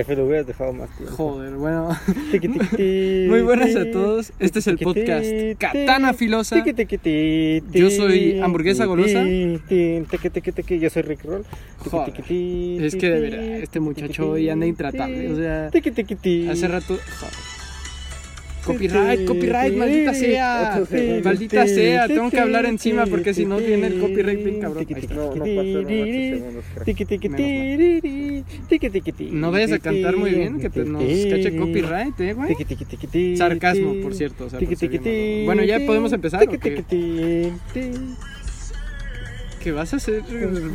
F, lo hubieras dejado más tiempo. Joder, bueno. Muy buenas a todos. Este es el podcast Katana Filosa. Yo soy Hamburguesa Golosa. Yo soy Rick Roll. Joder. Es que de verdad, este muchacho hoy anda intratable. O sea, hace rato. joder. Copyright, copyright, maldita sea. Maldita sea, tengo que hablar encima porque si no viene el copyright bien cabrón. No, no pasaron 8 segundos, creo. tiqui, tiqui, Menos ti, tiqui, tiqui, ti, No vayas a cantar muy bien, que te- nos cache copyright, eh, güey. Sarcasmo, por cierto. Bueno, ya podemos empezar. ¿Qué vas a hacer?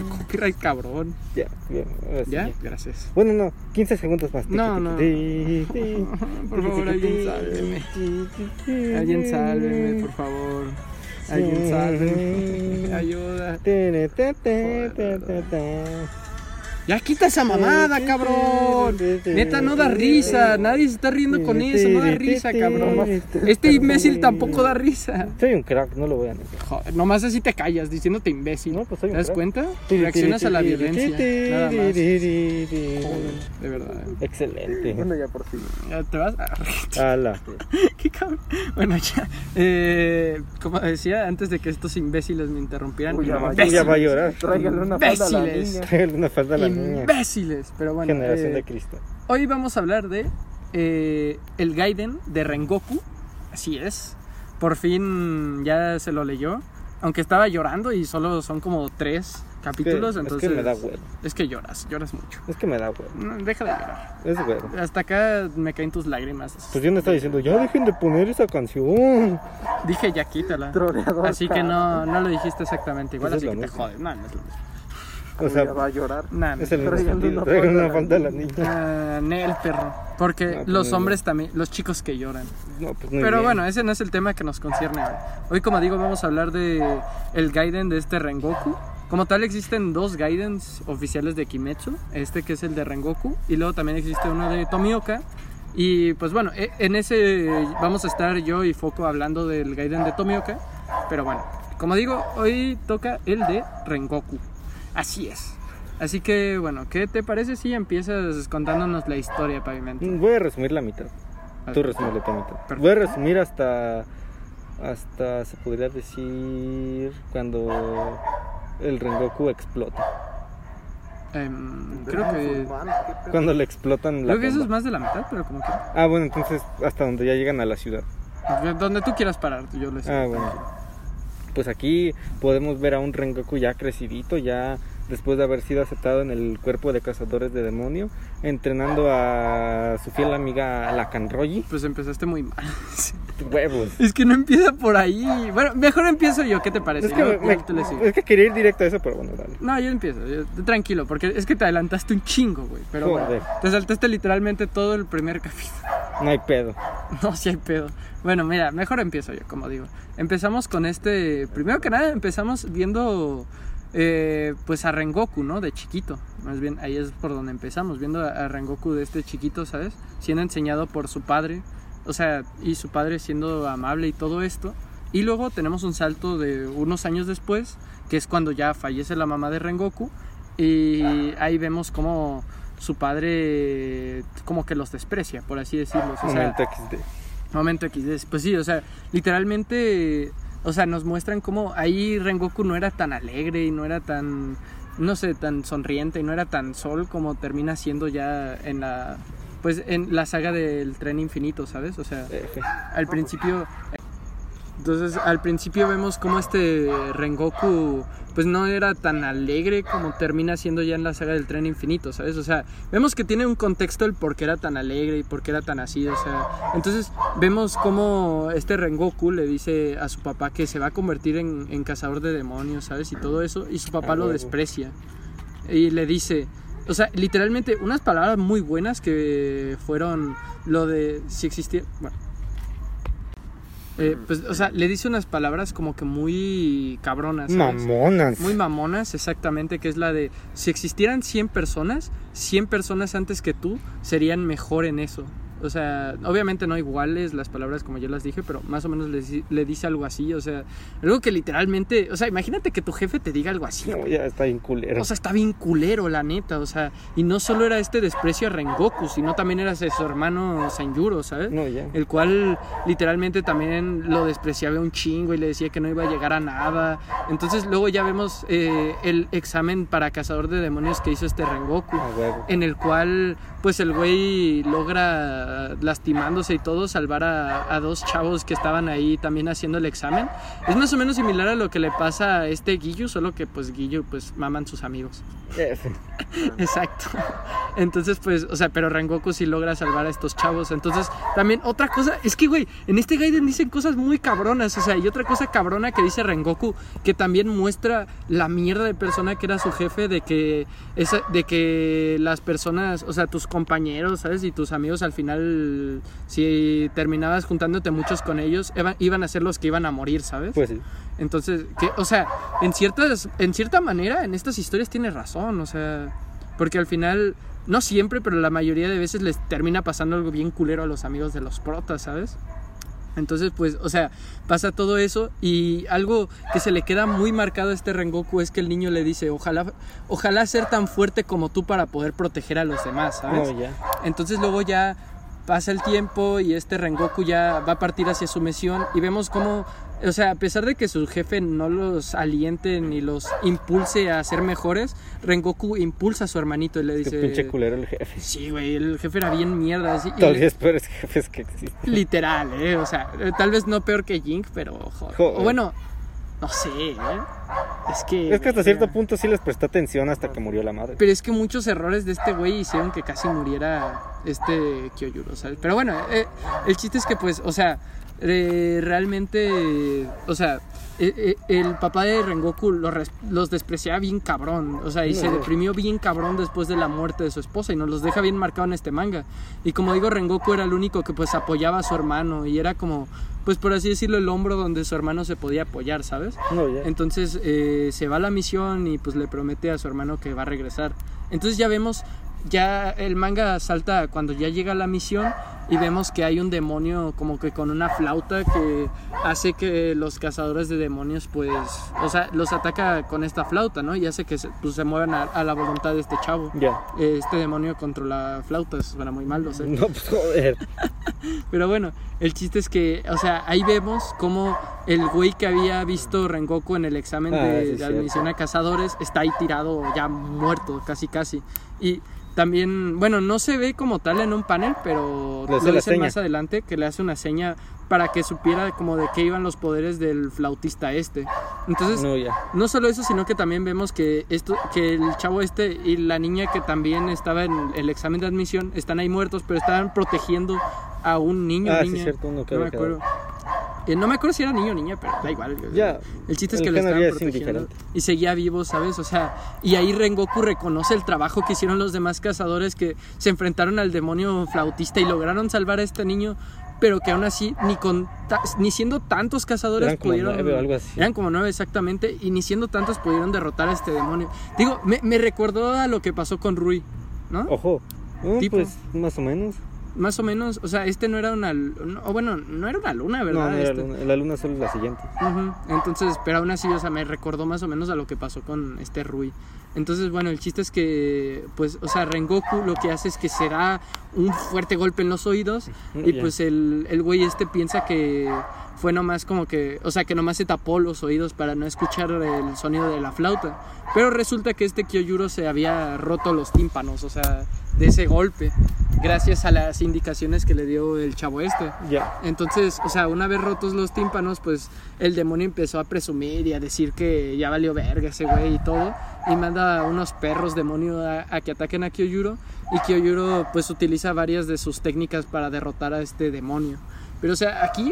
Copyright cabrón. Ya, bien, sí, ¿Ya? ya. Gracias. Bueno, no, 15 segundos más. No, no. Por favor, alguien sálveme. Alguien sálveme, por favor. Alguien sálveme. Ayuda. Ya quita esa mamada, cabrón. Neta, no da risa. Nadie se está riendo con eso. No da risa, cabrón. Este imbécil tampoco da risa. Soy un crack, no lo voy a negar. Joder, nomás así te callas diciéndote imbécil. No, pues soy ¿Te das crack. cuenta? Reaccionas a la violencia. Nada más. Joder, de verdad. Excelente. Bueno, ya por fin. Ya te vas. Ala. Qué cabrón. Bueno, ya. Eh, como decía, antes de que estos imbéciles me interrumpieran. Uy, ya va, Ya va a llorar. Tráiganle una falda a la Imbéciles. niña. Tráigale una falda a la niña. Imbéciles. Pero bueno. Generación eh, de Cristo. Hoy vamos a hablar de eh, el Gaiden de Rengoku. Así es. Por fin ya se lo leyó. Aunque estaba llorando y solo son como tres capítulos. Es que- entonces, es que me da huevo. Es que lloras, lloras mucho. Es que me da huevo. No, deja de llorar. Es huevo. Hasta acá me caen tus lágrimas. Pues yo no estaba diciendo, ya dejen de poner esa canción. Dije ya quítala. Troleador, Así que no, no lo dijiste exactamente igual, así es que lo te mismo. jodes. No, no es lo mismo. O sea, va a llorar. Nah, no es el una falda a una la falda a la niña. Nel, perro. Porque No, pues los no. hombres también, los chicos que lloran. No, pues Pero bien. bueno, ese no es el tema que nos concierne hoy. Hoy, como digo, vamos a hablar de el Gaiden de este Rengoku. Como tal, existen dos Gaidens oficiales de Kimetsu. Este que es el de Rengoku. Y luego también existe uno de Tomioka. Y pues bueno, e- en ese vamos a estar yo y Foco hablando del Gaiden de Tomioka. Pero bueno, como digo, hoy toca el de Rengoku. Así es. Así que bueno, ¿qué te parece si empiezas contándonos la historia, Pavimento? Voy a resumir la mitad. Tú resumir la mitad. Perfecto. Voy a resumir hasta. Hasta se podría decir. Cuando el Rengoku explota. Em, creo que. Cuando le explotan la Creo que eso es más de la mitad, pero como que. Ah, bueno, entonces hasta donde ya llegan a la ciudad. Donde tú quieras parar, yo les Ah, bueno. Pues aquí podemos ver a un Rengoku ya crecidito, ya después de haber sido aceptado en el cuerpo de cazadores de demonio, entrenando a su fiel amiga la. Pues empezaste muy mal. Huevos. es que no empieza por ahí. Bueno, mejor empiezo yo, ¿qué te parece? Es que, Yo- me- es quería ir directo a eso, pero bueno, dale. No, yo empiezo, yo- tranquilo, porque es que te adelantaste un chingo, güey. Pero bueno, te saltaste literalmente todo el primer capítulo. No hay pedo. No, si hay pedo. Bueno, mira, mejor empiezo yo, como digo. Empezamos con este. Primero que nada, empezamos viendo. Eh, pues a Rengoku, ¿no? De chiquito. Más bien, ahí es por donde empezamos. Viendo a, Rengoku de este chiquito, ¿sabes? Siendo enseñado por su padre. O sea, y su padre siendo amable y todo esto. Y luego tenemos un salto de unos años después, que es cuando ya fallece la mamá de Rengoku. Y ahí vemos como su padre como que los desprecia, por así decirlo. O sea, Momento XD. Momento XD. Pues sí, o sea, literalmente, o sea, nos muestran cómo ahí Rengoku no era tan alegre y no era tan, no sé, tan sonriente y no era tan sol como termina siendo ya en la, pues en la saga del tren infinito, ¿sabes? O sea, al principio... Entonces, al principio vemos cómo este Rengoku pues no era tan alegre como termina siendo ya en la saga del tren infinito, ¿sabes? O sea, vemos que tiene un contexto el por qué era tan alegre y por qué era tan así, o sea, entonces vemos cómo este Rengoku le dice a su papá que se va a convertir en, en cazador de demonios, ¿sabes? Y todo eso, y su papá Ah, lo desprecia. Y le dice, o sea, literalmente unas palabras muy buenas que fueron lo de si existía, bueno, eh, pues, o sea, le dice unas palabras como que muy cabronas. ¿sabes? Mamonas. Muy mamonas, exactamente, que es la de, si existieran 100 personas, 100 personas antes que tú serían mejor en eso. O sea, obviamente no iguales las palabras como yo las dije, pero más o menos le, le dice algo así. O sea, algo que literalmente. O sea, imagínate que tu jefe te diga algo así. No, ya está bien culero. O sea, está bien culero, la neta. O sea, y no solo era este desprecio a Rengoku, sino también era su hermano Sanjuro, ¿sabes? no, ya. El cual literalmente también lo despreciaba un chingo y le decía que no iba a llegar a nada. Entonces luego ya vemos eh, el examen para cazador de demonios que hizo este Rengoku. En el cual pues el güey logra lastimándose y todo salvar a, a dos chavos que estaban ahí también haciendo el examen. Es más o menos similar a lo que le pasa a este Guillo, solo que pues Guillo pues maman sus amigos. Ese. Exacto. Entonces, pues, o sea, pero Rengoku sí logra salvar a estos chavos. Entonces, también otra cosa, es que, güey, en este Gaiden dicen cosas muy cabronas. O sea, y otra cosa cabrona que dice Rengoku, que también muestra la mierda de persona que era su jefe, de que, esa, de que las personas, o sea, tus compañeros, ¿sabes? Y tus amigos al final, si terminabas juntándote muchos con ellos, iban, a ser los que iban a morir, ¿sabes? Pues sí. Entonces, que, o sea, en ciertas, en cierta manera, en estas historias tiene razón, o sea, porque al final, no siempre, pero la mayoría de veces les termina pasando algo bien culero a los amigos de los protas, ¿sabes? Entonces, pues, o sea, pasa todo eso y algo que se le queda muy marcado a este Rengoku es que el niño le dice, ojalá, ojalá ser tan fuerte como tú para poder proteger a los demás, ¿sabes? No, ya. Entonces luego ya pasa el tiempo y este Rengoku ya va a partir hacia su misión y vemos cómo, o sea, a pesar de que su jefe no los aliente ni los impulse a ser mejores, Rengoku impulsa a su hermanito y le Qué dice... pinche culero el jefe. Sí, güey, el jefe era bien mierda. así, Todavía es peores jefes que existen. literal, ¿eh? O sea, tal vez no peor que Jink, pero joder. Joder. O bueno, no sé, ¿eh? Es que... Es que hasta cierto punto sí les presté atención hasta que murió la madre. Pero es que muchos errores de este güey hicieron que casi muriera este Kyoyuro, ¿sabes? Pero bueno, eh, el chiste es que pues, o sea, eh, realmente, o sea, eh, eh, el papá de Rengoku los, res- los despreciaba bien cabrón, o sea, y se deprimió bien cabrón después de la muerte de su esposa y nos los deja bien marcado en este manga. Y como digo, Rengoku era el único que pues apoyaba a su hermano y era como, pues por así decirlo, el hombro donde su hermano se podía apoyar, ¿sabes? No, ya. Entonces eh, se va a la misión y pues le promete a su hermano que va a regresar. Entonces ya vemos, ya el manga salta cuando ya llega la misión y vemos que hay un demonio como que con una flauta que hace que los cazadores de demonios pues, o sea, los ataca con esta flauta, ¿no? Y hace que se, pues, se muevan a, a la voluntad de este chavo. Ya. Este demonio controla flautas, suena muy mal, lo sé. No, pues joder. Pero bueno, el chiste es que, o sea, ahí vemos cómo el güey que había visto Rengoku en el examen Ah, de, sí, de admisión a cazadores está ahí tirado, ya muerto, casi casi. Y también, bueno, no se ve como tal en un panel, pero lo dicen más adelante que le hace una seña para que supiera como de qué iban los poderes del flautista este. Entonces, No, no solo eso, sino que también vemos que esto, que el chavo este y la niña que también estaba en el examen de admisión están ahí muertos, pero estaban protegiendo a un niño. Ah, sí, niña. cierto, uno que no me había acuerdo. Eh, no me acuerdo si era niño o niña, pero da igual. El chiste es que lo estaban protegiendo y seguía vivo, ¿sabes? O sea, y ahí Rengoku reconoce el trabajo que hicieron los demás cazadores que se enfrentaron al demonio flautista y lograron salvar a este niño, pero que aún así ni con ni siendo tantos cazadores Eran como pudieron nueve o algo así. eran como nueve exactamente y ni siendo tantos pudieron derrotar a este demonio. Digo, me, me recordó a lo que pasó con Rui, ¿no? Ojo. No, Tipo. pues más o menos. Más o menos, o sea, este no era una, no, o bueno, no era una luna, ¿verdad? no era Este- luna. la luna solo es la siguiente. Entonces, pero aún así, o sea, me recordó más o menos a lo que pasó con este Rui. Entonces, bueno, el chiste es que, pues, o sea, Rengoku lo que hace es que se da un fuerte golpe en los oídos y pues el, el güey este piensa que fue nomás como que, o sea, que nomás se tapó los oídos para no escuchar el sonido de la flauta. Pero resulta que este Kyojuro se había roto los tímpanos, o sea, de ese golpe, gracias a las indicaciones que le dio el chavo este. Ya. Entonces, o sea, una vez rotos los tímpanos, pues el demonio empezó a presumir y a decir que ya valió verga ese güey y todo. Y manda a unos perros demonio a, a que ataquen a Kyojuro. Y Kyojuro pues utiliza varias de sus técnicas para derrotar a este demonio. Pero o sea, aquí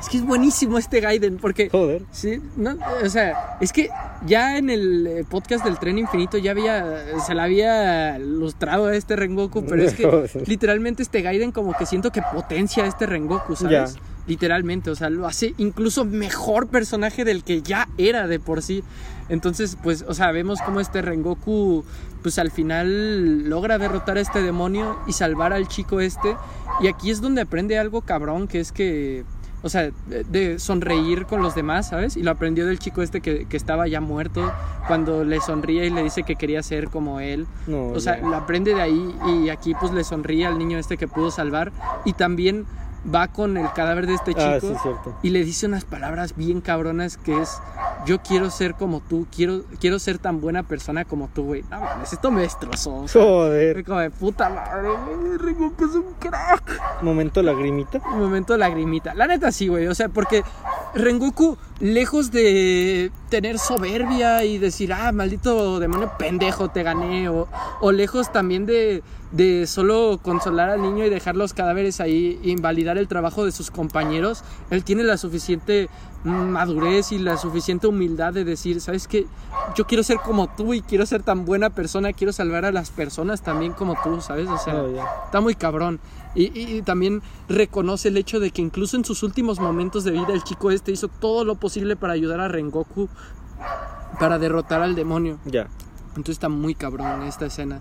es que es buenísimo este Gaiden porque... Joder. Sí, no, o sea, es que ya en el eh, podcast del tren infinito ya había, se la había lustrado a este Rengoku, pero es que literalmente este Gaiden como que siento que potencia a este Rengoku, ¿sabes? Ya. literalmente, o sea, lo hace incluso mejor personaje del que ya era de por sí. Entonces, pues, o sea, vemos cómo este Rengoku, pues al final logra derrotar a este demonio y salvar al chico este. Y aquí es donde aprende algo cabrón, que es que, o sea, de, de sonreír con los demás, ¿sabes? Y lo aprendió del chico este que, que estaba ya muerto, cuando le sonríe y le dice que quería ser como él. No, O sea, lo aprende de ahí y aquí pues le sonríe al niño este que pudo salvar y también va con el cadáver de este chico Ah, sí, cierto. y le dice unas palabras bien cabronas que es yo quiero ser como tú, quiero, quiero ser tan buena persona como tú, güey. No mames, esto me destrozó. Joder. fue como de puta madre, güey, es un crack. Momento lagrimita. Momento lagrimita. La neta sí, güey. O sea, porque Rengoku, lejos de tener soberbia y decir, ah, maldito demonio pendejo, te gané. O, o lejos también de, de solo consolar al niño y dejar los cadáveres ahí, invalidar el trabajo de sus compañeros. Él tiene la suficiente madurez y la suficiente humildad de decir, ¿sabes qué? Yo quiero ser como tú y quiero ser tan buena persona, quiero salvar a las personas también como tú, ¿sabes? O sea, ya. Está muy cabrón. Y, y- y también reconoce el hecho de que incluso en sus últimos momentos de vida el chico este hizo todo lo posible para ayudar a Rengoku para derrotar al demonio. Ya. Entonces está muy cabrón esta escena.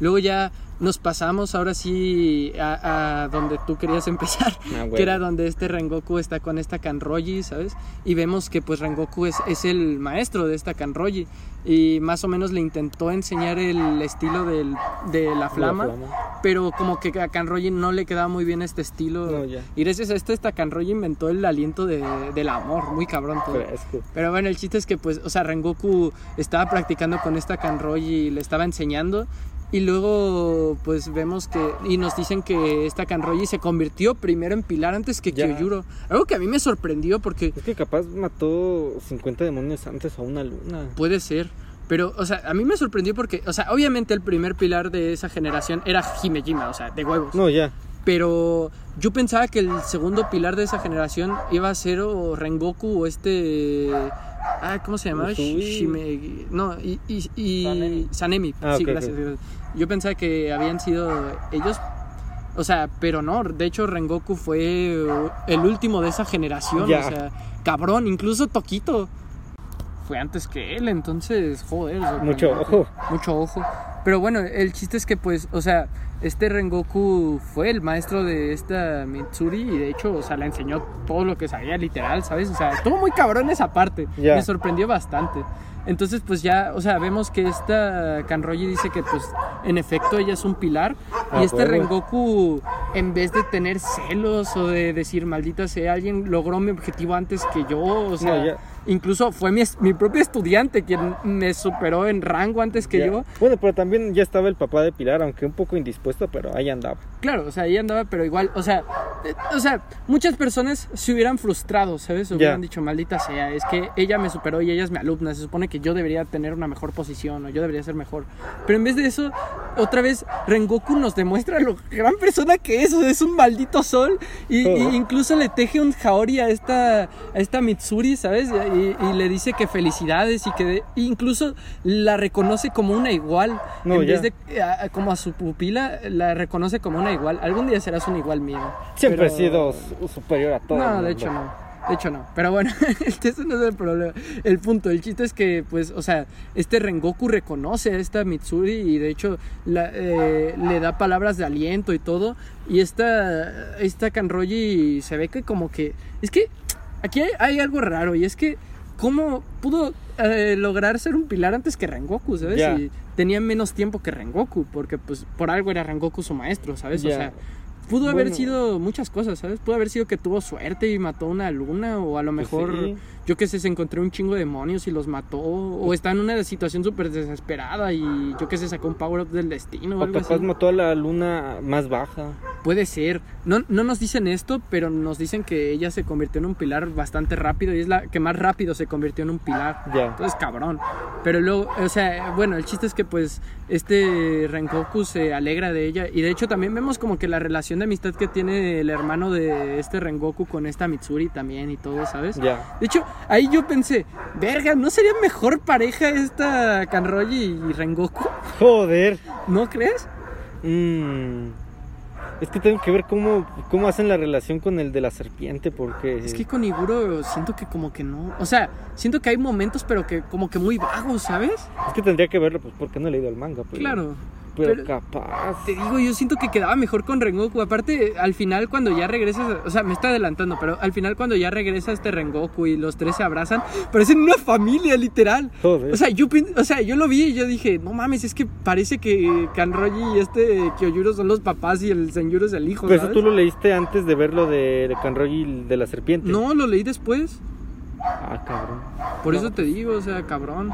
Luego ya nos pasamos ahora sí a, a donde tú querías empezar, Ah, bueno. que era donde este Rengoku está con esta Kanroji, ¿sabes? Y vemos que pues Rengoku es, es el maestro de esta Kanroji y más o menos le intentó enseñar el estilo del- de la flama, pero como que a Kanroji no le quedaba muy bien este estilo. No. Y gracias a esto esta Kanroji inventó el aliento de- del amor, muy cabrón todo. Pero bueno, el chiste es que, pues, o sea, Rengoku estaba practicando con esta Kanroji y le estaba enseñando. Y luego, pues, vemos que. Y nos dicen que esta Kanroji se convirtió primero en pilar antes que Ya. Kyojuro. Algo que a mí me sorprendió porque Es que capaz mató 50 demonios antes a una luna. puede ser. Pero, o sea, a mí me sorprendió porque, o sea, obviamente el primer pilar de esa generación era Himejima, o sea, de huevos. No, ya. Pero yo pensaba que el segundo pilar de esa generación iba a ser o Rengoku o este. Ah, ¿cómo se llamaba? Shime- No, y. y, y- Sanemi. Sanemi. Ah, sí, gracias. Yo pensaba que habían sido ellos. O sea, pero no, de hecho Rengoku fue el último de esa generación. Ya. O sea, cabrón, incluso Toquito fue antes que él, entonces, joder. Mucho ojo. Mucho ojo. Pero bueno, el chiste es que pues, o sea, este Rengoku fue el maestro de esta Mitsuri y de hecho, o sea, le enseñó todo lo que sabía literal, ¿sabes? O sea, estuvo muy cabrón esa parte. Ya. Me sorprendió bastante. Entonces, pues ya, o sea, vemos que esta Kanroji dice que pues en efecto ella es un pilar Ah, y este. Rengoku en vez de tener celos o de decir maldita sea alguien logró mi objetivo antes que yo, o sea, No. Incluso fue mi, mi propio estudiante quien me superó en rango antes que Ya. yo. Bueno, pero también ya estaba el papá de Pilar, aunque un poco indispuesto, pero ahí andaba. Claro, o sea, ahí andaba, pero igual, o sea, eh, o sea, muchas personas se hubieran frustrado, ¿sabes? Hubieran dicho, maldita sea, es que ella me superó y ella es mi alumna, se supone que yo debería tener una mejor posición o yo debería ser mejor. Pero en vez de eso, otra vez Rengoku nos demuestra lo gran persona que es, o sea, es un maldito sol y, Oh. y incluso le teje un jaori a esta, a esta Mitsuri, ¿sabes? Y, y le dice que felicidades y que de- incluso la reconoce como una igual, No, en vez ya. de a- como a su pupila la reconoce como una igual. Algún día serás un igual mío. Siempre Pero- he sido su- superior a todo. No, de hecho no. De hecho no. Pero bueno, ese no es el problema. El punto, el chiste es que, pues, o sea, este Rengoku reconoce a esta Mitsuri y de hecho la- eh, le da palabras de aliento y todo. Y esta, esta Kanroji se ve que como que... Es que aquí hay, hay algo raro y es que cómo pudo eh, lograr ser un pilar antes que Rengoku, ¿sabes? Y tenía menos tiempo que Rengoku, porque pues por algo era Rengoku su maestro, ¿sabes? O sea, pudo haber sido muchas cosas, ¿sabes? Pudo haber sido que tuvo suerte y mató una luna, o a lo Pues mejor, sí. Yo que sé, se encontró un chingo de demonios y los mató, o está en una situación súper desesperada y yo que sé, sacó un power-up del destino o O algo capaz así. mató a la luna más baja. Puede ser. No, no nos dicen esto, pero nos dicen que ella se convirtió en un pilar bastante rápido y es la que más rápido se convirtió en un pilar. Ya. Entonces, cabrón. Pero luego, o sea, bueno, el chiste es que pues este Rengoku se alegra de ella y de hecho también vemos como que la relación de amistad que tiene el hermano de este Rengoku con esta Mitsuri también y todo, ¿sabes? Ya. De hecho, ahí yo pensé, verga, ¿no sería mejor pareja esta Kanroji y Rengoku? Joder. ¿No crees? Mm. Es que tengo que ver cómo, cómo hacen la relación con el de la serpiente, porque... Es que con Iguro siento que como que no. O sea, siento que hay momentos, pero que como que muy vagos, ¿sabes? Es que tendría que verlo, pues porque no he leído el manga. Pero, Claro. Pero, pero- capaz. Te digo, yo siento que quedaba mejor con Rengoku. Aparte, al final, cuando ya regresas, o sea, me está adelantando, pero al final, cuando ya regresa este Rengoku y los tres se abrazan, parecen una familia, literal. Joder. O sea, yo, o sea, yo lo vi y yo dije, no mames, es que parece que Kanroji y este Kyojuro son los papás y el Senyuro es el hijo. pero eso tú lo leíste antes de ver lo de, de Kanroji de la serpiente. No, lo leí después. Ah, cabrón. Por eso te digo, o sea, cabrón.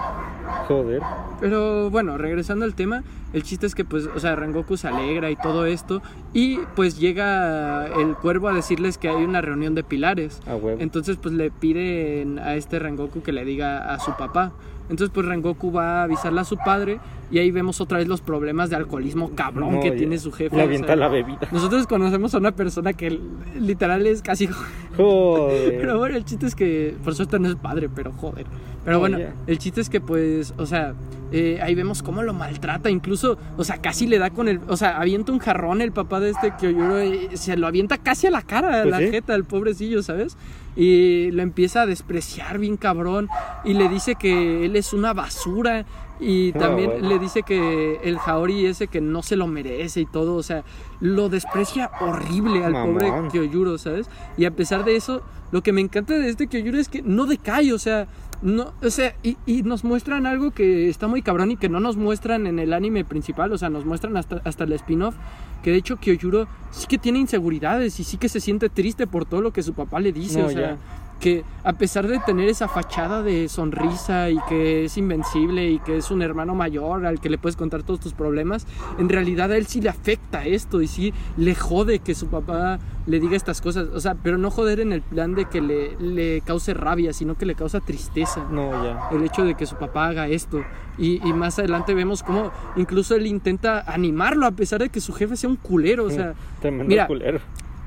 Joder. Pero bueno, regresando al tema, el chiste es que pues, o sea, Rengoku se alegra y todo esto y pues llega el cuervo a decirles que hay una reunión de pilares. A huevo. Entonces pues le piden a este Rengoku que le diga a su papá. Entonces pues Rengoku va a avisarle a su padre y ahí vemos otra vez los problemas de alcoholismo cabrón No, que ya. tiene su jefe. Le o avienta sea, la bebida. Nosotros conocemos a una persona que literal es casi Joder. pero bueno, el chiste es que, por suerte no es padre, pero joder. Pero Oh, bueno, el chiste es que pues, o sea, eh, ahí vemos cómo lo maltrata, incluso, o sea, casi le da con el, o sea, avienta un jarrón el papá de este Kyoyuro, eh, se lo avienta casi a la cara, a Pues la sí. jeta, al pobrecillo, ¿sabes? Y lo empieza a despreciar bien cabrón y le dice que él es una basura y Ah, también bueno. le dice que el Jaori ese que no se lo merece y todo, o sea, lo desprecia horrible al Mamón. pobre Kyoyuro, ¿sabes? Y a pesar de eso, lo que me encanta de este Kyoyuro es que no decae, o sea, no, o sea, y, y nos muestran algo que está muy cabrón y que no nos muestran en el anime principal, o sea, nos muestran hasta, hasta el spin-off, que de hecho Kyoyuro sí que tiene inseguridades y sí que se siente triste por todo lo que su papá le dice, No, o sea, ya. Que a pesar de tener esa fachada de sonrisa y que es invencible y que es un hermano mayor al que le puedes contar todos tus problemas, en realidad a él sí le afecta esto y sí le jode que su papá le diga estas cosas, o sea, pero no joder en el plan de que le, le cause rabia, sino que le causa tristeza No, ya. el hecho de que su papá haga esto. Y, y más adelante vemos cómo incluso él intenta animarlo a pesar de que su jefe sea un culero, o sea, Tremendo mira, culero.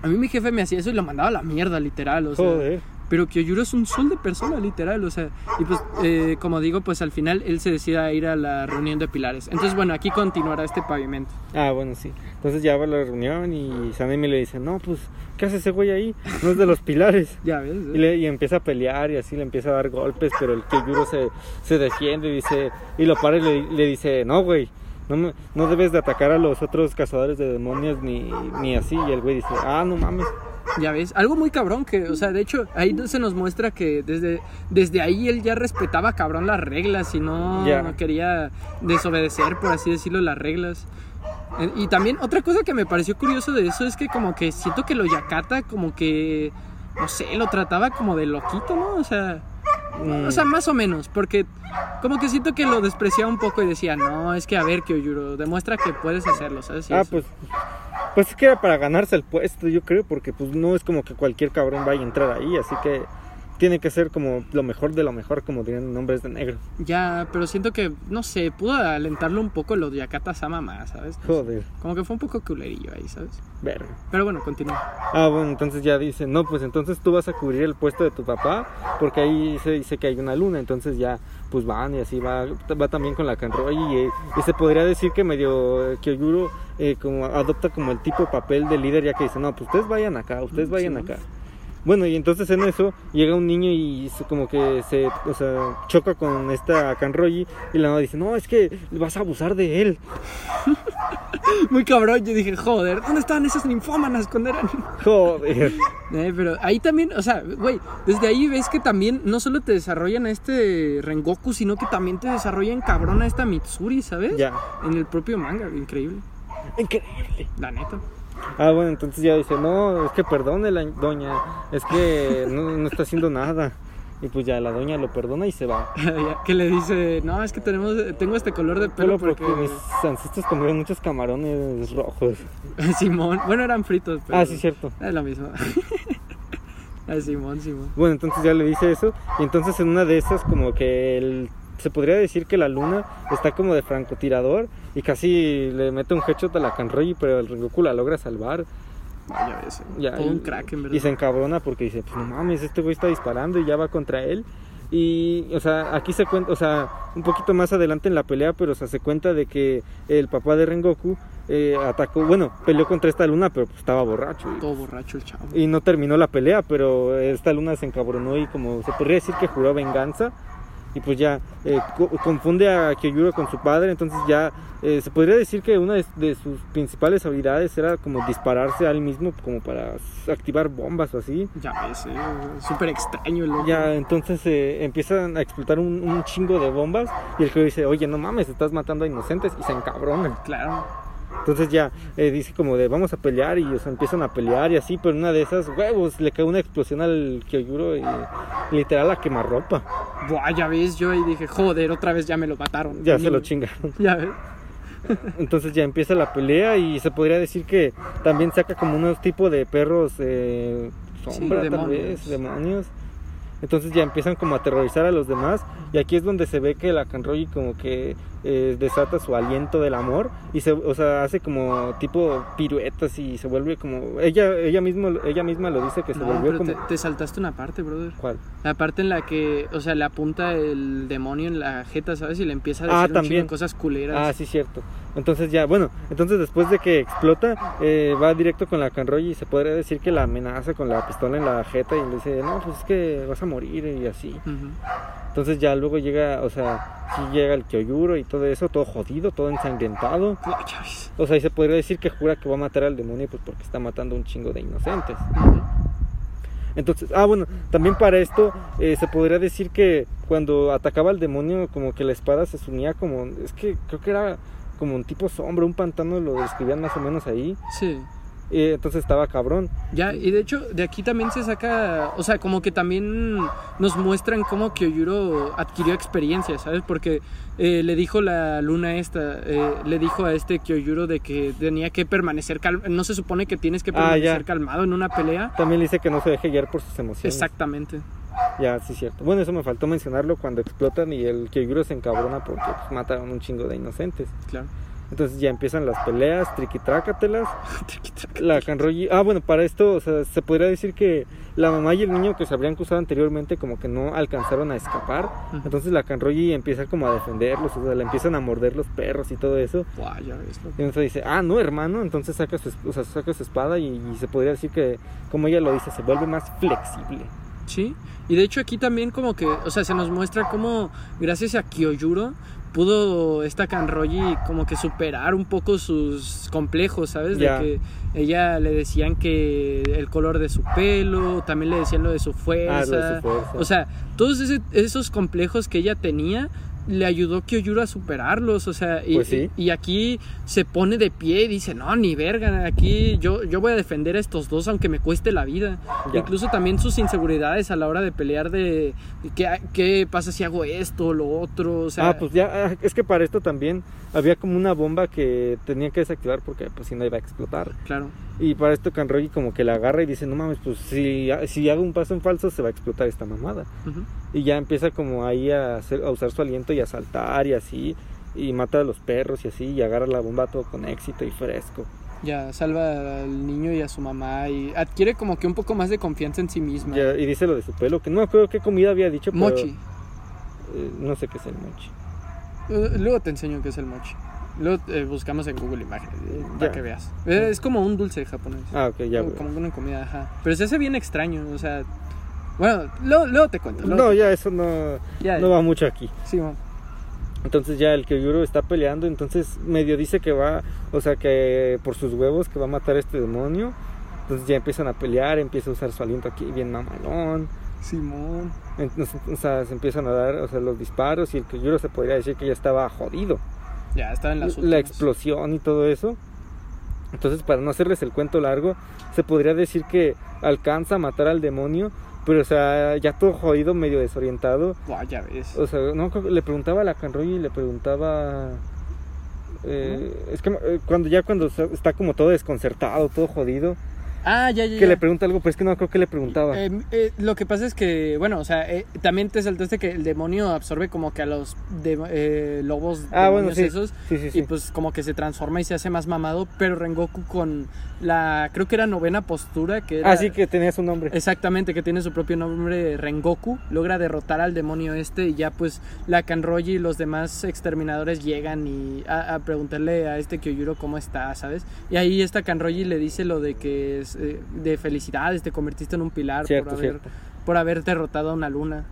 a mí mi jefe me hacía eso y lo mandaba a la mierda, literal, o sea. Joder. Pero Kyojuro es un sol de persona, literal, o sea, y pues, eh, como digo, pues al final él se decide a ir a la reunión de pilares. Entonces, bueno, aquí continuará este pavimento. Ah, bueno, sí. Entonces ya va a la reunión y Sanemi le dice, no, pues, ¿qué hace ese güey ahí? No es de los pilares. Ya ves. Y, le- y empieza a pelear y así le empieza a dar golpes, pero el Kyojuro se, se defiende y dice, y lo para y le, le dice, no, güey, no, no debes de atacar a los otros cazadores de demonios ni, ni así. Y el güey dice, ah, no mames. Ya ves, algo muy cabrón que, o sea, de hecho, ahí se nos muestra que desde, desde ahí él ya respetaba cabrón las reglas y no, no quería desobedecer, por así decirlo, las reglas. Eh, Y también otra cosa que me pareció curioso de eso es que como que siento que lo Yakata como que, no sé, lo trataba como de loquito, ¿no? O sea, Mm, o sea, más o menos, porque como que siento que lo despreciaba un poco y decía, no, es que a ver, Kyojuro, demuestra que puedes hacerlo, ¿sabes? Y ah, eso. pues, pues es que era para ganarse el puesto, yo creo, porque pues no es como que cualquier cabrón vaya a entrar ahí, así que tiene que ser como lo mejor de lo mejor, como dirían nombres de negro. Ya, pero siento que, no sé, pudo alentarlo un poco lo de Yakata Sama más, ¿sabes? Joder, Como que fue un poco culerillo ahí, ¿sabes? verga. Pero bueno, continúa. Ah, bueno, entonces ya dice, no, pues entonces tú vas a cubrir el puesto de tu papá, porque ahí se dice que hay una luna, entonces ya, pues van y así va, va también con la Kanroy y, y se podría decir que medio eh, Kyojuro eh, como adopta como el tipo papel de líder, ya que dice, no, pues ustedes vayan acá, ustedes Mm, vayan sí. acá. Bueno, y entonces en eso llega un niño y como que se, o sea, choca con esta Kanroyi y la mamá dice, no, es que vas a abusar de él. Muy cabrón, yo dije, joder, ¿dónde estaban esas ninfómanas cuando eran...? Joder. Eh, pero ahí también, o sea, güey, desde ahí ves que también no solo te desarrollan a este Rengoku, sino que también te desarrollan cabrón a esta Mitsuri, ¿sabes? Ya. En el propio manga, increíble, Increíble. la neta. Ah, bueno, entonces ya dice, no, es que perdone la doña, es que no, no está haciendo nada. Y pues ya la doña lo perdona y se va. Que le dice, no, es que tenemos, tengo este color de pelo porque... porque mis ancestros comieron muchos camarones rojos. Simón, bueno, eran fritos, pero... Ah, sí, cierto. Es lo mismo. Simón, Simón. Bueno, entonces ya le dice eso. Y entonces en una de esas como que el- se podría decir que la luna está como de francotirador y casi le mete un headshot a la Kanroji, pero el Rengoku la logra salvar. Vaya ves. Ya, Todo un y- crack, en Y verdad. se encabrona porque dice, pues no mames, este güey está disparando y ya va contra él. Y, o sea, aquí se cuenta, o sea, un poquito más adelante en la pelea, pero o sea, se cuenta de que el papá de Rengoku eh, atacó, bueno, peleó contra esta luna, pero pues, estaba borracho. Y, Todo borracho el chavo. y no terminó la pelea, pero esta luna se encabronó y como se podría decir que juró venganza. Y pues ya eh, co- confunde a Kyojuro con su padre, entonces ya eh, se podría decir que una de, de sus principales habilidades era como dispararse a él mismo como para activar bombas o así. Ya ves, eh, súper extraño el loco. Ya entonces eh, empiezan a explotar un, un chingo de bombas y el que dice, oye, no mames, estás matando a inocentes y se encabronan. Claro. Entonces ya eh, dice como de vamos a pelear y o sea, empiezan a pelear y así, pero en una de esas huevos le cae una explosión al Kyojuro y literal la quemarropa. Buah, ya ves, yo ahí dije, joder, otra vez ya me lo mataron. Ya se lo chingaron. Ya ves. Entonces ya empieza la pelea y se podría decir que también saca como unos tipos de perros eh, sombra, tal demonios. vez, demonios. Entonces ya empiezan como a aterrorizar a los demás y aquí es donde se ve que la Kanroji como que eh, desata su aliento del amor y se, o sea, hace como tipo piruetas y se vuelve como ella ella mismo ella misma lo dice que se No, volvió pero como te, te saltaste una parte, brother. ¿Cuál? La parte en la que, o sea, le apunta el demonio en la jeta, ¿sabes? Y le empieza a decir Ah, un chingo también. de cosas culeras. Ah, sí, cierto. Entonces ya, bueno, entonces después de que explota, eh, va directo con la Kanroji y se podría decir que la amenaza con la pistola en la jeta y le dice, no, pues es que vas a morir y así. Entonces ya luego llega, o sea, sí llega el Kyoyuro y todo eso, todo jodido, todo ensangrentado. O sea, y se podría decir que jura que va a matar al demonio pues porque está matando un chingo de inocentes. Entonces, ah, bueno, también para esto eh, se podría decir que cuando atacaba al demonio, como que la espada se sumía como, es que creo que era como un tipo sombra, un pantano, lo describían más o menos ahí. Sí. Eh, entonces estaba cabrón. Ya, y de hecho, de aquí también se saca, o sea, como que también nos muestran cómo Kyojuro adquirió experiencia, ¿sabes? Porque eh, le dijo la luna esta, eh, le dijo a este Kyojuro de que tenía que permanecer calmado, no se supone que tienes que Ah, permanecer calmado en una pelea. También le dice que no se deje guiar por sus emociones. Exactamente. Ya, sí, cierto. Bueno, eso me faltó mencionarlo cuando explotan y el Kyoguro se encabrona porque pues, mataron un chingo de inocentes. Claro. Entonces ya empiezan las peleas, triquitrácatelas. La Kanroji. Ah, bueno, para esto, o sea, se podría decir que la mamá y el niño que se habrían cruzado anteriormente, como que no alcanzaron a escapar. Entonces la Kanroji empieza como a defenderlos, o sea, le empiezan a morder los perros y todo eso. Buah, ya ves. Y entonces dice, ah, no, hermano. Entonces saca su, o sea, saca su espada y, y se podría decir que, como ella lo dice, se vuelve más flexible. Sí, y de hecho aquí también como que, o sea, se nos muestra cómo gracias a Kyojuro pudo esta Kanroji como que superar un poco sus complejos, ¿sabes? Ya. De que ella le decían que el color de su pelo, también le decían lo de su fuerza. Ah, lo de su fuerza. O sea, todos ese- esos complejos que ella tenía le ayudó Kyojuro a superarlos, o sea, y, Pues sí. y aquí se pone de pie y dice, no, ni verga, aquí yo, yo voy a defender a estos dos aunque me cueste la vida. Ya. Incluso también sus inseguridades a la hora de pelear de, de qué, qué pasa si hago esto, lo otro, o sea, ah, pues ya, ah, es que para esto también había como una bomba que tenía que desactivar porque pues si no iba a explotar. claro. Y para esto Kanroji como que la agarra y dice, no mames, pues si, si hago un paso en falso se va a explotar esta mamada. Y ya empieza como ahí a, hacer- a usar su aliento y a saltar y así. Y mata a los perros y así. Y agarra la bomba todo con éxito y fresco. Ya salva al niño y a su mamá y adquiere como que un poco más de confianza en sí misma. Ya- y dice lo de su pelo, que no me acuerdo qué comida había dicho. pero, Mochi. eh, no sé qué es el mochi. Luego te enseño qué es el mochi. Luego eh, buscamos en Google Imágenes eh, para Ya. que veas. Eh, es como un dulce japonés. Ah, ok, ya como, como una comida, ajá. Pero se hace bien extraño, o sea... Bueno, luego, luego te cuento. luego No, te- ya eso no, ya, no va mucho aquí. Sí, bueno. Entonces ya el Kyojuro está peleando, entonces medio dice que va, o sea que por sus huevos que va a matar a este demonio. Entonces ya empiezan a pelear, empieza a usar su aliento aquí bien mamalón. Simón. Entonces, o sea, se empiezan a dar, o sea, los disparos y el Kyojuro se podría decir que ya estaba jodido. Ya, estaba en las La explosión y todo eso. Entonces, para no hacerles el cuento largo, se podría decir que alcanza a matar al demonio, pero o sea, ya todo jodido, medio desorientado. Buah, ya ves. O sea, no, le preguntaba a la Canroy y le preguntaba. eh, Es que eh, cuando ya cuando está como todo desconcertado, todo jodido, Ah, ya, ya. Que ya. le pregunta algo, pero es que no creo que le preguntaba. Eh, eh, lo que pasa es que, bueno, o sea, eh, también te saltaste que el demonio absorbe como que a los de- eh, lobos ah, bueno, sí. esos Sí, sí, sí. y pues como que se transforma y se hace más mamado, pero Rengoku con la, creo que era novena postura, que era... Ah, sí, que tenía su nombre. Exactamente, que tiene su propio nombre Rengoku, logra derrotar al demonio este y ya pues la Kanroji y los demás exterminadores llegan y a, a preguntarle a este Kyojuro cómo está, ¿sabes? Y ahí esta Kanroji le dice lo de que es eh, de felicidades, te convertiste en un pilar Cierto, por, haber, cierto. por haber derrotado a una luna.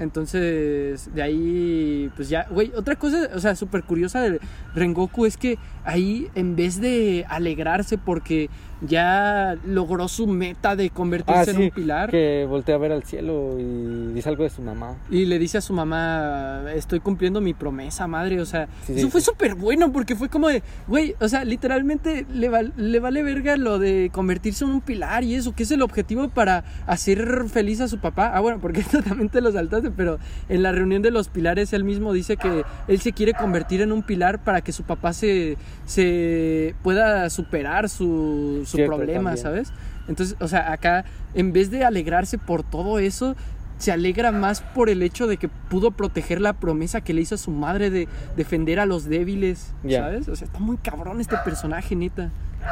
Entonces, de ahí, pues ya, güey, otra cosa, o sea, súper curiosa de Rengoku es que ahí, en vez de alegrarse porque ya logró su meta de convertirse Ah, en un pilar, que voltea a ver al cielo y dice algo de su mamá. y le dice a su mamá, estoy cumpliendo mi promesa, madre, o sea, Sí, sí, eso fue súper bueno porque fue como de, güey, o sea, literalmente le, val- le vale verga lo de convertirse en un pilar y eso, que es el objetivo para hacer feliz a su papá. Ah, bueno, porque esto también te lo saltaste, pero en la reunión de los pilares él mismo dice que él se quiere convertir en un pilar para que su papá se, se pueda superar su, su Cierto, problema, también. ¿sabes? Entonces, o sea, acá, en vez de alegrarse por todo eso, se alegra más por el hecho de que pudo proteger la promesa que le hizo a su madre de defender a los débiles. ¿sabes? O sea, está muy cabrón este personaje, neta.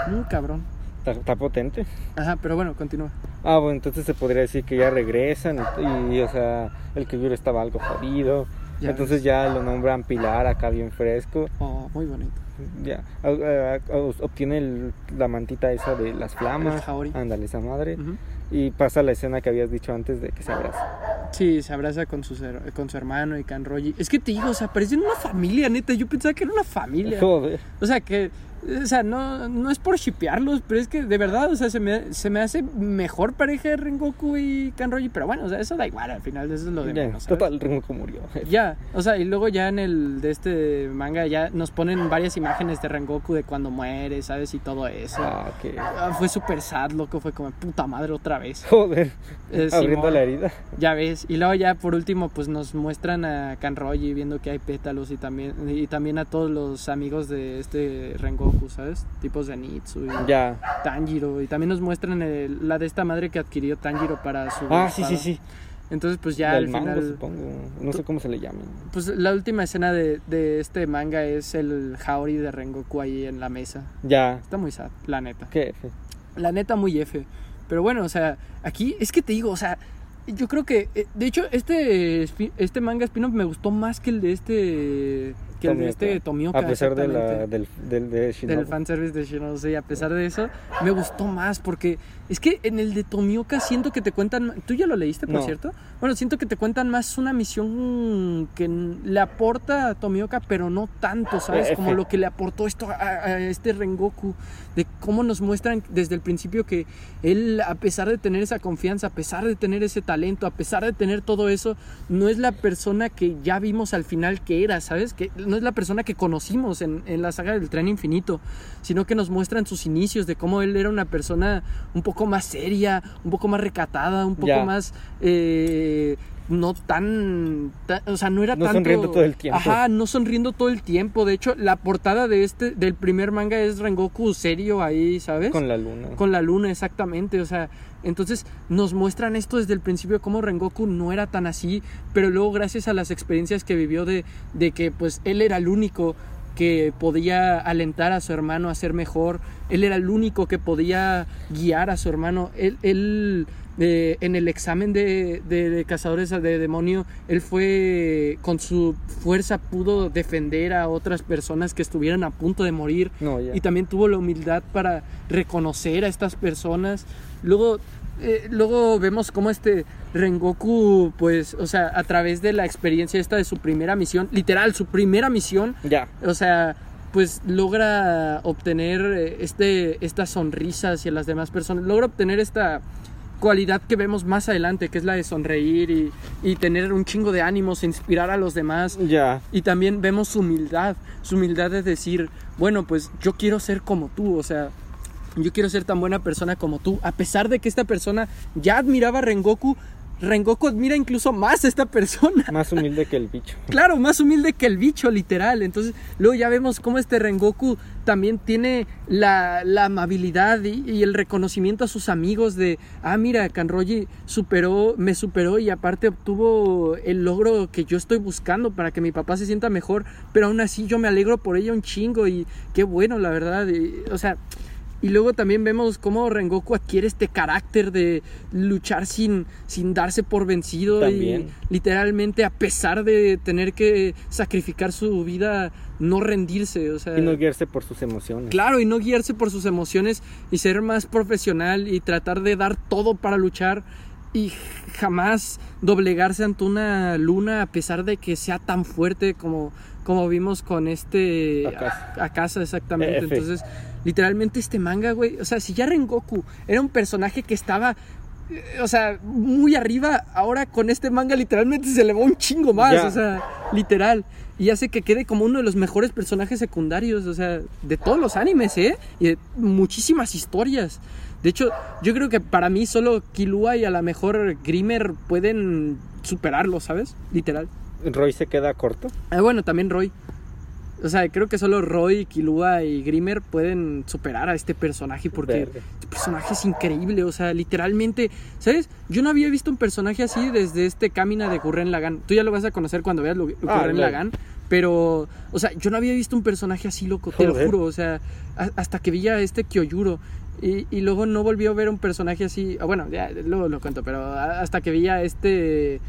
Muy cabrón. Está, está potente. Ajá, pero bueno, continúa. Ah, bueno, entonces se podría decir que ya regresan y, y, o sea, el que estaba algo jodido. Ya entonces ya lo nombran Pilar acá bien fresco. Oh, muy bonito. Ya, obtiene el- la mantita esa de las flamas. Ándale, esa madre. Ujú. Y pasa la escena que habías dicho antes de que se abraza. Sí, se abraza con su, con su hermano y Kanroji. Es que te digo, o sea, parecen una familia, neta. Yo pensaba que era una familia. Joder. O sea, que. O sea, no, no es por shipearlos, pero es que de verdad, o sea, se me, se me hace mejor pareja Rengoku y Kanroji. Pero bueno, o sea, eso da igual, al final, eso es lo de Ya, menos. ¿sabes? total, Rengoku murió. Ya, o sea, y luego ya en el de este manga ya nos ponen varias imágenes de Rengoku de cuando muere, ¿sabes? Y todo eso. Ah, que... Ah, fue súper sad, loco, fue como puta madre otra vez. Joder. Eh, Abriendo la herida. Ya ves, y luego ya por último pues nos muestran a Kanroji viendo que hay pétalos y también y también a todos los amigos de este Rengoku, ¿sabes? Tipos de Nitsu y Ya. Tanjiro y también nos muestran el- la de esta madre que adquirió Tanjiro para su Ah, sí, sí, sí. Entonces pues ya Del al mango, final supongo. No sé cómo se le llama. pues la última escena de, de este manga es el Haori de Rengoku ahí en la mesa. Ya. Está muy sad, la neta. ¿Qué? La neta muy F. Pero bueno, o sea, aquí es que te digo, o sea, yo creo que, eh, de hecho, este, este manga spin-off me gustó más que el de este, que el de este Tomioka. A pesar de la, del, del, de Shinobu. del fanservice de Shinobu, sí, a pesar de eso, me gustó más porque es que en el de Tomioka siento que te cuentan, tú ya lo leíste, por No. cierto, bueno, siento que te cuentan más una misión que le aporta a Tomioka, pero no tanto, ¿sabes? Eh, Como F. lo que le aportó esto a, a este Rengoku, de cómo nos muestran desde el principio que él, a pesar de tener esa confianza, a pesar de tener ese talento, a pesar de tener todo eso, no es la persona que ya vimos al final que era, ¿sabes? Que no es la persona que conocimos en, en la saga del tren infinito, sino que nos muestran sus inicios de cómo él era una persona un poco más seria, un poco más recatada, un poco más... eh, no tan, tan- o sea no era No tanto sonriendo todo el tiempo. ajá no sonriendo todo el tiempo de hecho la portada de este del primer manga es Rengoku serio ahí sabes Con la luna. con la luna, exactamente. O sea, entonces nos muestran esto desde el principio, cómo Rengoku no era tan así, pero luego gracias a las experiencias que vivió de, de que pues él era el único que podía alentar a su hermano a ser mejor, él era el único que podía guiar a su hermano, él, él eh, en el examen de, de- de cazadores de demonio, él fue con su fuerza pudo defender a otras personas que estuvieran a punto de morir No, y también tuvo la humildad para reconocer a estas personas. Luego, eh, luego vemos cómo este Rengoku, pues, o sea, a través de la experiencia esta de su primera misión, literal, su primera misión, Ya. o sea, pues logra obtener eh, este, estas sonrisas hacia las demás personas, logra obtener esta cualidad que vemos más adelante, que es la de sonreír y, y tener un chingo de ánimos, inspirar a los demás. Ya. Y también vemos su humildad, su humildad de decir, bueno, pues yo quiero ser como tú, o sea, yo quiero ser tan buena persona como tú, a pesar de que esta persona ya admiraba a Rengoku Rengoku admira incluso más a esta persona. Más humilde que el bicho. Claro, más humilde que el bicho, literal. Entonces, luego ya vemos cómo este Rengoku también tiene la, la amabilidad y, y el reconocimiento a sus amigos de, ah, mira, Kanroji superó, me superó y aparte obtuvo el logro que yo estoy buscando para que mi papá se sienta mejor, pero aún así yo me alegro por ella un chingo y qué bueno, la verdad. y, o sea, y luego también vemos cómo Rengoku adquiere este carácter de luchar sin, sin darse por vencido También. y literalmente a pesar de tener que sacrificar su vida, no rendirse. O sea, Y no guiarse por sus emociones. Claro, y no guiarse por sus emociones y ser más profesional y tratar de dar todo para luchar y jamás doblegarse ante una luna a pesar de que sea tan fuerte como, como vimos con este a, casa exactamente. F. Entonces, literalmente este manga, güey, o sea, si ya Rengoku era un personaje que estaba eh, o sea, muy arriba, ahora con este manga literalmente se elevó un chingo más, o sea, literal. Y hace que quede como uno de los mejores personajes secundarios, o sea, de todos los animes, ¿eh? Y de muchísimas historias. De hecho, yo creo que para mí solo Killua y a lo mejor Grimmer pueden superarlo, ¿sabes? Literal. Roy se queda corto. Ah, bueno, también Roy. O sea, creo que solo Roy, Killua y Grimmer pueden superar a este personaje porque Verga. este personaje es increíble. O sea, literalmente, ¿sabes? Yo no había visto un personaje así desde este Camina de Gurren Lagann. Tú ya lo vas a conocer cuando veas lo- Gurren claro. Lagann. Pero, o sea, yo no había visto un personaje así, loco, te lo juro. O sea, a- hasta que vi a este Kyojuro. Y, y luego no volví a ver un personaje así. ah, Bueno, ya luego lo cuento, pero hasta que vi a este.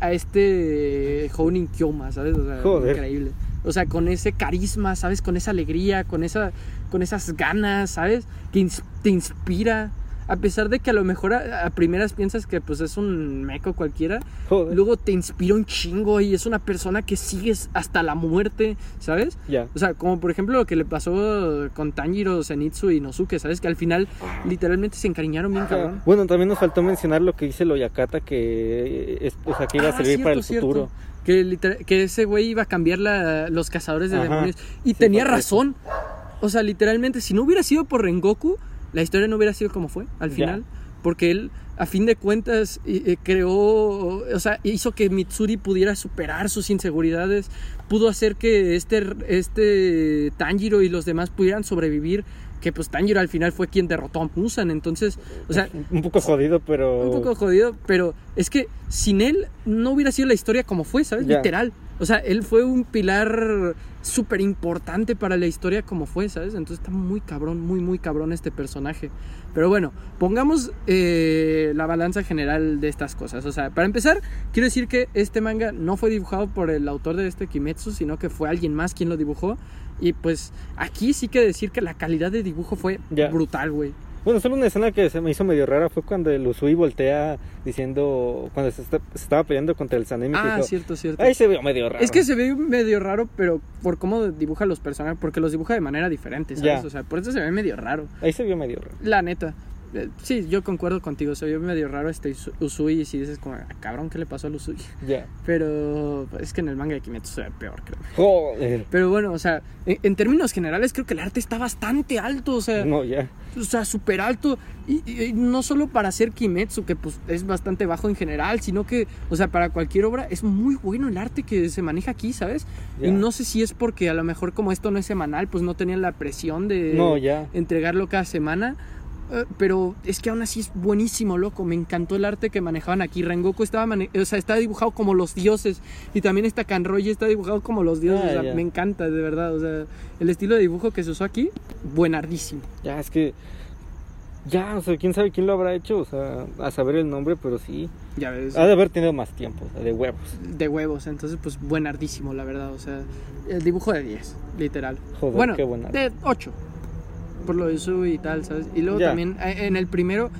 A este. Hounin Kyoma, ¿sabes? O sea, Joder. increíble. O sea, con ese carisma, ¿sabes? Con esa alegría, con, esa, con esas ganas, ¿sabes? Que ins- te inspira. A pesar de que a lo mejor a, a primeras piensas que pues es un meco cualquiera, Joder. luego te inspira un chingo y es una persona que sigues hasta la muerte, ¿sabes? O sea, como por ejemplo lo que le pasó con Tanjiro, Zenitsu y Nosuke, ¿sabes? Que al final literalmente se encariñaron bien cabrón. Bueno, también nos faltó mencionar lo que dice el Oyakata, que, es, o sea, que iba a Ah, servir para el cierto, futuro. Que, que ese güey iba a cambiar la- los cazadores de Ajá. demonios. Y Sí, tenía eso. razón. O sea, literalmente, si no hubiera sido por Rengoku, la historia no hubiera sido como fue al final. Porque él, a fin de cuentas, eh, creó, o sea, hizo que Mitsuri pudiera superar sus inseguridades. Pudo hacer que este, este Tanjiro y los demás pudieran sobrevivir. Que pues Tanjiro al final fue quien derrotó a Musan. Entonces, o sea, Un poco jodido, pero... un poco jodido, pero es que sin él no hubiera sido la historia como fue, ¿sabes? Literal. O sea, él fue un pilar súper importante para la historia como fue, ¿sabes? Entonces está muy cabrón, muy, muy cabrón este personaje. Pero bueno, pongamos eh, la balanza general de estas cosas. O sea, para empezar, quiero decir que este manga no fue dibujado por el autor de este Kimetsu, sino que fue alguien más quien lo dibujó. Y pues aquí sí que decir que la calidad de dibujo fue Ya. brutal, güey. Bueno, solo una escena que se me hizo medio rara fue cuando el Usui voltea diciendo, cuando se, está- se estaba peleando contra el Sanemi, Ah, dijo, cierto, cierto. ahí se vio medio raro. Es que se ve medio raro, pero por cómo dibuja los personajes, porque los dibuja de manera diferente, ¿sabes? Ya. O sea, por eso se ve medio raro. Ahí se vio medio raro. La neta. Eh, Sí, yo concuerdo contigo, ve medio raro este Usu- Usui y si dices como, "Ah, cabrón, ¿qué le pasó al Usui? Ya. Pero es que en el manga de Kimetsu se ve peor, creo. Joder. Pero bueno, o sea, en, en términos generales creo que el arte está bastante alto, o sea, No, ya. o sea, súper alto. Y, y- y no solo para hacer Kimetsu, que pues es bastante bajo en general, sino que, o sea, para cualquier obra es muy bueno el arte que se maneja aquí, ¿sabes? Y no sé si es porque a lo mejor como esto no es semanal, pues no tenían la presión de No, entregarlo cada semana. Pero es que aún así es buenísimo, loco. Me encantó el arte que manejaban aquí. Rengoku estaba, mane- o sea, está dibujado como los dioses. Y también esta Kanroji está dibujado como los dioses. Ah, o sea, me encanta, de verdad. O sea, el estilo de dibujo que se usó aquí, buenardísimo. Ya, es que... Ya, o sea, quién sabe quién lo habrá hecho, o sea, a saber el nombre, pero sí. Ya ves. Ha de haber tenido más tiempo, o sea, de huevos. de huevos, entonces pues buenardísimo, la verdad, o sea, el dibujo de 10, literal. Joder, bueno, qué de 8, por lo de su y tal, ¿sabes? Y luego también eh, en el primero,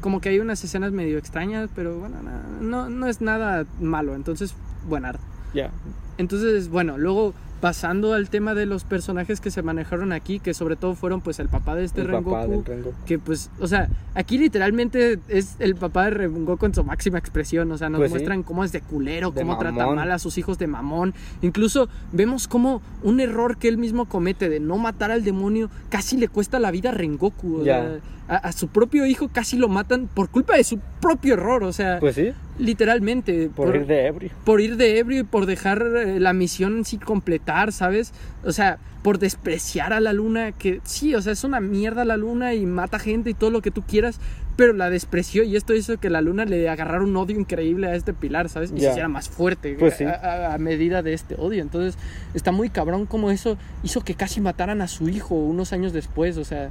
como que hay unas escenas medio extrañas, pero bueno, no, no es nada malo, entonces buenard. Ya. Entonces, bueno, luego pasando al tema de los personajes que se manejaron aquí, que sobre todo fueron pues el papá de este el papá Rengoku, del Rengoku. que pues, o sea, aquí literalmente es el papá de Rengoku en su máxima expresión, o sea, nos Pues sí. muestran cómo es de culero, De cómo trata mal a sus hijos de mamón, incluso vemos como un error que él mismo comete de no matar al demonio casi le cuesta la vida a Rengoku, o sea, a, a su propio hijo casi lo matan por culpa de su propio error, o sea, Pues sí. Literalmente. Por, ir de ebrio. por ir de ebrio y por dejar eh, la misión sin completar, ¿sabes? O sea, por despreciar a la luna, que sí, o sea, es una mierda la luna y mata gente y todo lo que tú quieras, pero la despreció y esto hizo que la luna le agarrara un odio increíble a este pilar, ¿sabes? Y se Ya. hiciera más fuerte Pues sí. a, a- a medida de este odio. Entonces, está muy cabrón como eso hizo que casi mataran a su hijo unos años después, o sea...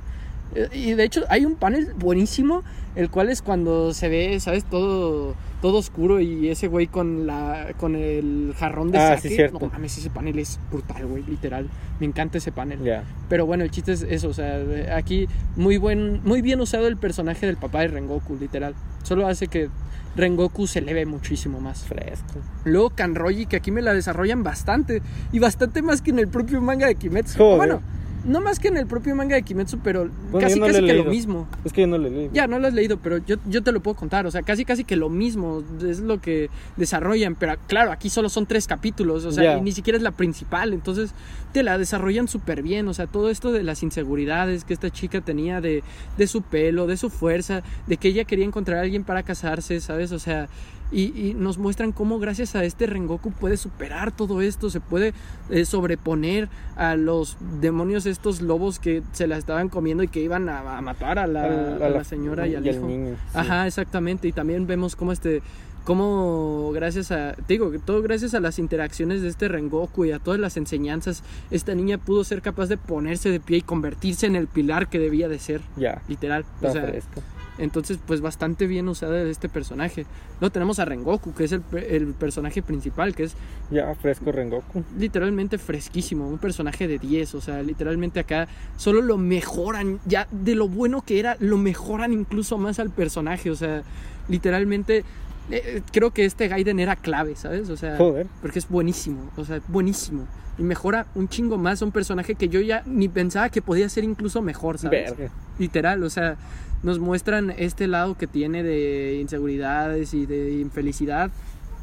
eh, Y de hecho hay un panel buenísimo, el cual es cuando se ve, ¿sabes? Todo, todo oscuro y ese güey con, la, con el jarrón de Ah, saque. sí, cierto. No mames, ese panel es brutal, güey, literal. Me encanta ese panel. Ya. Pero bueno, el chiste es eso, o sea, aquí muy buen, muy bien usado el personaje del papá de Rengoku, literal. Solo hace que Rengoku se eleve muchísimo más. Fresco. Luego Kanroji, que aquí me la desarrollan bastante, y bastante más que en el propio manga de Kimetsu. Joder. Bueno, no más que en el propio manga de Kimetsu, pero Bueno, casi no lo casi he que lo leído. mismo. Es que yo no le leí. Ya, no lo has leído, pero yo, yo te lo puedo contar. O sea, casi casi que lo mismo es lo que desarrollan. Pero claro, aquí solo son tres capítulos. O sea, y ni siquiera es la principal. Entonces, te la desarrollan súper bien. O sea, todo esto de las inseguridades que esta chica tenía de, de su pelo, de su fuerza, de que ella quería encontrar a alguien para casarse, ¿sabes? O sea, y, y nos muestran cómo gracias a este Rengoku puede superar todo esto, se puede eh, sobreponer a los demonios, estos lobos que se la estaban comiendo y que iban a, a matar a la, Al- a la señora y al hijo. niño. sí. Ajá, exactamente. Y también vemos cómo este. Cómo gracias a. Te digo, que todo gracias a las interacciones de este Rengoku y a todas las enseñanzas, esta niña pudo ser capaz de ponerse de pie y convertirse en el pilar que debía de ser. Ya. Literal. Está o sea, fresco. Entonces, pues bastante bien usada este personaje. Luego tenemos a Rengoku, que es el, el personaje principal, que es Ya, fresco Rengoku. literalmente fresquísimo, un personaje de 10, o sea, literalmente acá solo lo mejoran, ya de lo bueno que era, lo mejoran incluso más al personaje, o sea, literalmente eh, creo que este Gaiden era clave, ¿sabes? O sea, Joder. porque es buenísimo, o sea, buenísimo. Y mejora un chingo más a un personaje que yo ya ni pensaba que podía ser incluso mejor, ¿sabes? Verga. Literal, o sea, nos muestran este lado que tiene de inseguridades y de infelicidad,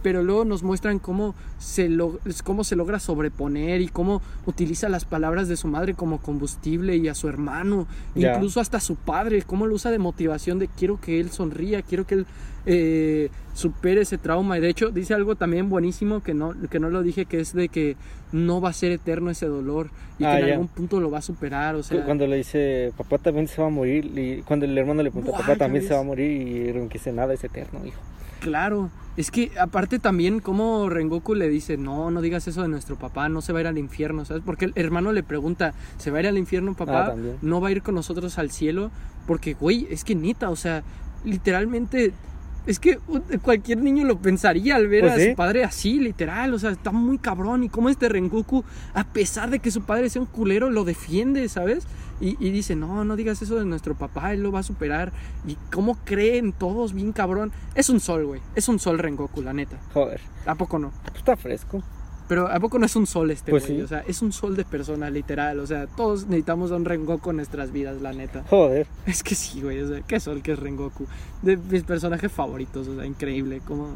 pero luego nos muestran cómo se, lo- cómo se logra sobreponer y cómo utiliza las palabras de su madre como combustible y a su hermano, incluso hasta a su padre, cómo lo usa de motivación de quiero que él sonría, quiero que él eh, supere ese trauma. Y de hecho dice algo también buenísimo que no, que no lo dije, que es de que no va a ser eterno ese dolor y Ah, que en algún punto lo va a superar. O sea, cuando le dice, papá también se va a morir, y cuando el hermano le pregunta, papá también ves. se va a morir, y que dice, nada es eterno, hijo. Claro, es que aparte también como Rengoku le dice, no, no digas eso de nuestro papá, no se va a ir al infierno, ¿sabes? Porque el hermano le pregunta, ¿se va a ir al infierno papá? Ah. ¿No va a ir con nosotros al cielo? Porque, güey, es que neta, o sea, literalmente, es que cualquier niño lo pensaría al ver Pues a sí. su padre así, literal, o sea, está muy cabrón. Y cómo este Rengoku, a pesar de que su padre sea un culero, lo defiende, ¿sabes? Y, y dice, no, no digas eso de nuestro papá, él lo va a superar. Y cómo creen todos, bien cabrón. Es un sol, güey. Es un sol Rengoku, la neta. Joder, ¿A poco no? pues está fresco. Pero ¿a poco no es un sol este, Pues güey? sí. O sea, es un sol de persona, literal. O sea, todos necesitamos a un Rengoku en nuestras vidas, la neta. Joder, Es que sí, güey. O sea, qué sol que es Rengoku. De mis personajes favoritos, o sea, increíble. Como,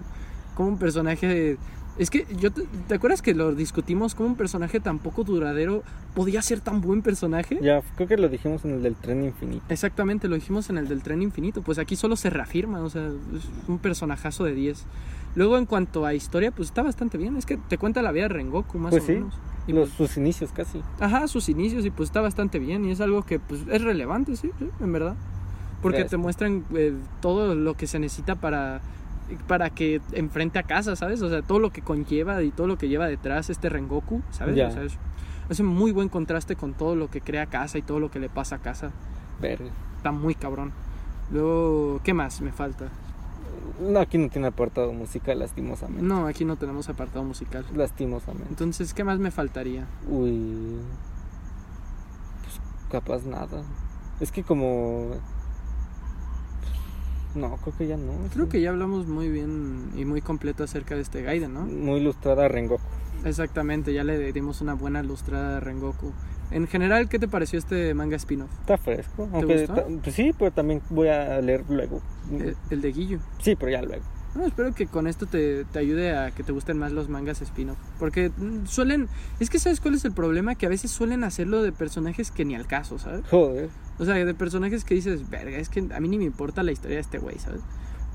como un personaje. Es que yo te, ¿te acuerdas que lo discutimos como un personaje tan poco duradero podía ser tan buen personaje? ya, creo que lo dijimos en el del tren infinito. Exactamente, lo dijimos en el del tren infinito. Pues aquí solo se reafirma, o sea, es un personajazo de 10. Luego, en cuanto a historia, pues está bastante bien. Es que te cuenta la vida de Rengoku, más Pues o sí, menos. Y Los, pues, sus inicios casi. ajá, sus inicios, y pues está bastante bien. Y es algo que pues es relevante, sí, sí, en verdad. Porque te muestran eh, todo lo que se necesita para, para que enfrente a casa, ¿sabes? O sea, todo lo que conlleva y todo lo que lleva detrás este Rengoku, ¿sabes? Ya. O sea, es, un muy buen contraste con todo lo que crea casa y todo lo que le pasa a casa. Verga. Está muy cabrón. Luego, ¿qué más me falta? No, aquí no tiene apartado musical, lastimosamente. No, aquí no tenemos apartado musical. Lastimosamente. Entonces, ¿qué más me faltaría? Uy. Pues capaz nada. Es que como. No, creo que ya no. Creo sí. que ya hablamos muy bien y muy completo acerca de este Gaiden, ¿no? Muy ilustrada Rengoku. Exactamente, ya le dimos una buena lustrada a Rengoku. En general, ¿qué te pareció este manga spin-off? Está fresco. Aunque gustó? pues sí, pero también voy a leer luego. El, el de Guillo. Sí, pero ya luego. No, espero que con esto te, te ayude a que te gusten más los mangas spin-off. Porque mm, suelen... Es que ¿sabes cuál es el problema? Que a veces suelen hacerlo de personajes que ni al caso, ¿sabes? Joder. O sea, de personajes que dices, verga, es que a mí ni me importa la historia de este güey, ¿sabes?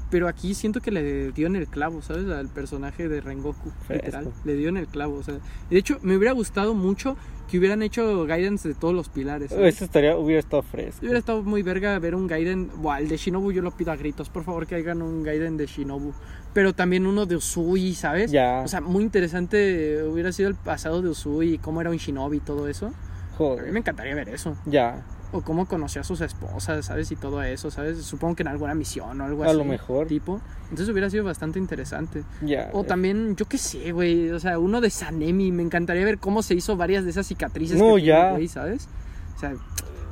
pero aquí siento que le dio en el clavo, ¿sabes? Al personaje de Rengoku, Fresco. literal. Le dio en el clavo, o sea. De hecho, me hubiera gustado mucho que hubieran hecho Guidance de todos los pilares. ¿sabes? Eso estaría, hubiera estado fresco. Hubiera estado muy verga ver un Gaiden. Buah, el de Shinobu yo lo pido a gritos. Por favor, que hagan un Gaiden de Shinobu. Pero también uno de Usui, ¿sabes? Ya. O sea, muy interesante hubiera sido el pasado de Usui, cómo era un Shinobi y todo eso. A mí Joder. me encantaría ver eso. Ya. O cómo conoció a sus esposas, ¿sabes? Y todo eso, ¿sabes? Supongo que en alguna misión o algo A así. lo mejor. Tipo. Entonces hubiera sido bastante interesante. Ya. O también, yo qué sé, güey. O sea, uno de Sanemi. Me encantaría ver cómo se hizo varias de esas cicatrices. No, que ya. güey, ¿sabes? O sea,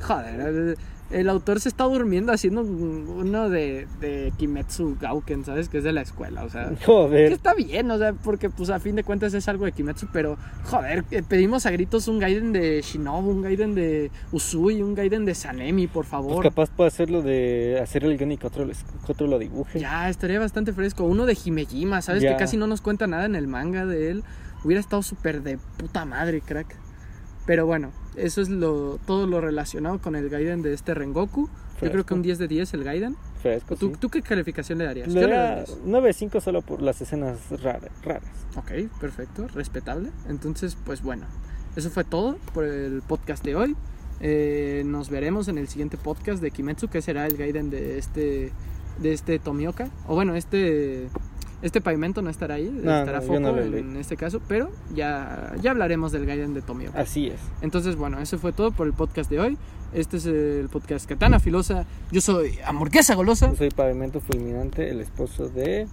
joder. El, autor se está durmiendo haciendo un- uno de, de Kimetsu Gauken, ¿sabes? Que es de la escuela. O sea, que Joder. está bien, o sea, porque pues a fin de cuentas es algo de Kimetsu, pero joder, eh, pedimos a gritos un Gaiden de Shinobu, un Gaiden de Usui, un Gaiden de Sanemi, por Pues favor. capaz puede hacerlo de hacer el guion y que otro, que lo dibuje. Ya, estaría bastante fresco. Uno de Himejima, ¿sabes? Ya. Que casi no nos cuenta nada en el manga de él. Hubiera estado súper de puta madre, crack. Pero bueno, eso es lo todo lo relacionado con el Gaiden de este Rengoku. Yo creo que un 10 de 10 el Gaiden. Fresco, ¿Tú, sí. ¿Tú qué calificación le darías? Le Yo le daría doy 10. 9.5 solo por las escenas raras. raras. Ok, perfecto, respetable. Entonces, pues bueno, eso fue todo por el podcast de hoy. Eh, nos veremos en el siguiente podcast de Kimetsu, que será el Gaiden de este, de este Tomioka. O bueno, este, este pavimento no estará ahí, No, estará no, foco no en este caso, pero ya, ya hablaremos del Gaiden de Tomioka. Así es. Entonces, bueno, eso fue todo por el podcast de hoy. Este es el podcast Katana Filosa. Yo soy Hamburguesa Golosa. Yo soy Pavimento Fulminante, el esposo de